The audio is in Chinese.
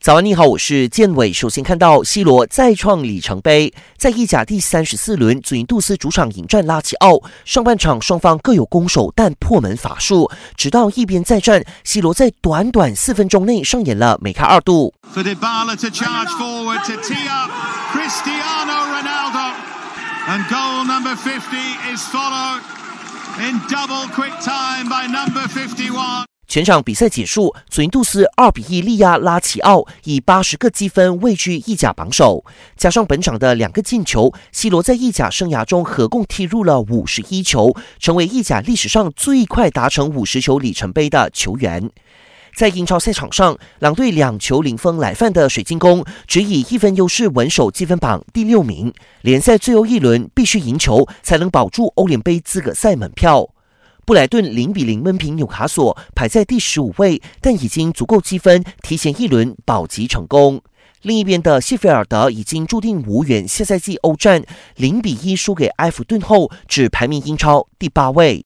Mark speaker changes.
Speaker 1: 早安，你好，我是建伟。首先看到 C 罗再创里程碑，在意甲第三十四轮，祖云杜斯主场迎战拉齐奥。上半场双方各有攻守，但破门法术，直到一边再战，C 罗在短短四分钟内上演了梅开二度。全场比赛结束，祖云杜斯二比一力压拉齐奥，以八十个积分位居意甲榜首。加上本场的两个进球，C 罗在意甲生涯中合共踢入了五十一球，成为意甲历史上最快达成五十球里程碑的球员。在英超赛场上，两队两球零封来犯的水晶宫，只以一分优势稳守积分榜第六名。联赛最后一轮必须赢球，才能保住欧联杯资格赛门票。布莱顿零比零闷平纽卡索，排在第十五位，但已经足够积分提前一轮保级成功。另一边的谢菲尔德已经注定无缘下赛季欧战，零比一输给埃弗顿后，只排名英超第八位。